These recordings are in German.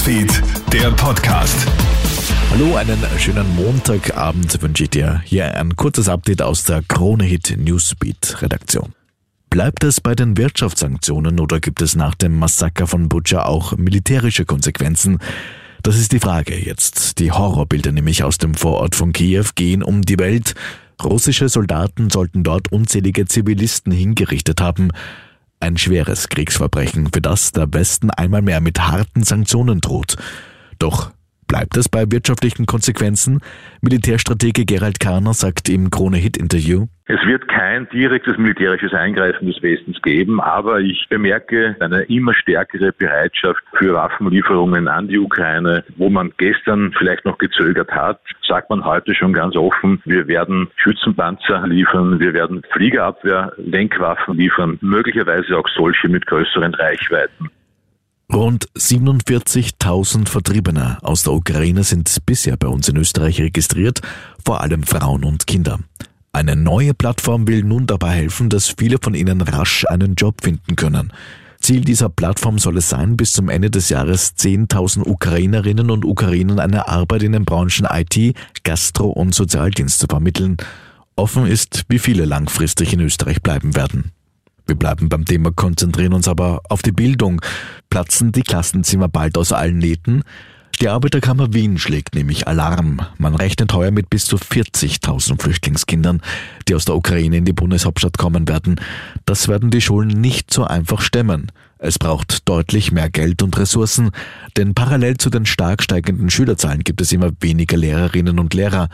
Newsfeed, der Podcast. Hallo, einen schönen Montagabend wünsche ich dir. Hier ein kurzes Update aus der Krone Hit Newsbeat Redaktion. Bleibt es bei den Wirtschaftssanktionen oder gibt es nach dem Massaker von Butcher auch militärische Konsequenzen? Das ist die Frage jetzt. Die Horrorbilder nämlich aus dem Vorort von Kiew gehen um die Welt. Russische Soldaten sollten dort unzählige Zivilisten hingerichtet haben. Ein schweres Kriegsverbrechen, für das der Westen einmal mehr mit harten Sanktionen droht. Doch Bleibt es bei wirtschaftlichen Konsequenzen? Militärstratege Gerald Kahner sagt im Krone-Hit-Interview. Es wird kein direktes militärisches Eingreifen des Westens geben, aber ich bemerke eine immer stärkere Bereitschaft für Waffenlieferungen an die Ukraine. Wo man gestern vielleicht noch gezögert hat, sagt man heute schon ganz offen, wir werden Schützenpanzer liefern, wir werden Fliegerabwehr, Lenkwaffen liefern, möglicherweise auch solche mit größeren Reichweiten. Rund 47.000 Vertriebene aus der Ukraine sind bisher bei uns in Österreich registriert, vor allem Frauen und Kinder. Eine neue Plattform will nun dabei helfen, dass viele von ihnen rasch einen Job finden können. Ziel dieser Plattform soll es sein, bis zum Ende des Jahres 10.000 Ukrainerinnen und Ukrainern eine Arbeit in den Branchen IT, Gastro und Sozialdienst zu vermitteln. Offen ist, wie viele langfristig in Österreich bleiben werden. Wir bleiben beim Thema, konzentrieren uns aber auf die Bildung. Platzen die Klassenzimmer bald aus allen Nähten? Die Arbeiterkammer Wien schlägt nämlich Alarm. Man rechnet heuer mit bis zu 40.000 Flüchtlingskindern, die aus der Ukraine in die Bundeshauptstadt kommen werden. Das werden die Schulen nicht so einfach stemmen. Es braucht deutlich mehr Geld und Ressourcen, denn parallel zu den stark steigenden Schülerzahlen gibt es immer weniger Lehrerinnen und Lehrer.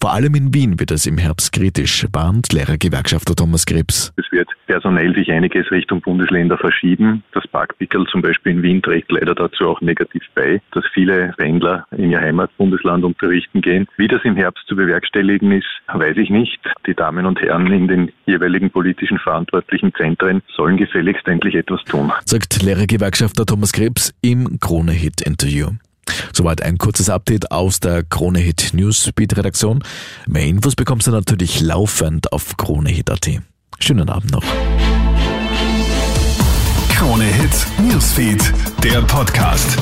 Vor allem in Wien wird es im Herbst kritisch, warnt Lehrergewerkschafter Thomas Krebs. Es wird personell sich einiges Richtung Bundesländer verschieben. Das Parkpickel zum Beispiel in Wien trägt leider dazu auch negativ bei, dass viele Wendler in ihr Heimatbundesland unterrichten gehen. Wie das im Herbst zu bewerkstelligen ist, weiß ich nicht. Die Damen und Herren in den jeweiligen politischen verantwortlichen Zentren sollen gefälligst endlich etwas tun. Sagt Lehrergewerkschafter Thomas Krebs im Krone-Hit-Interview. Soweit ein kurzes Update aus der Krone Hit Newsbeat Redaktion. Mehr Infos bekommst du natürlich laufend auf kronehit.at. Schönen Abend noch. Krone Hit Newsfeed, der Podcast.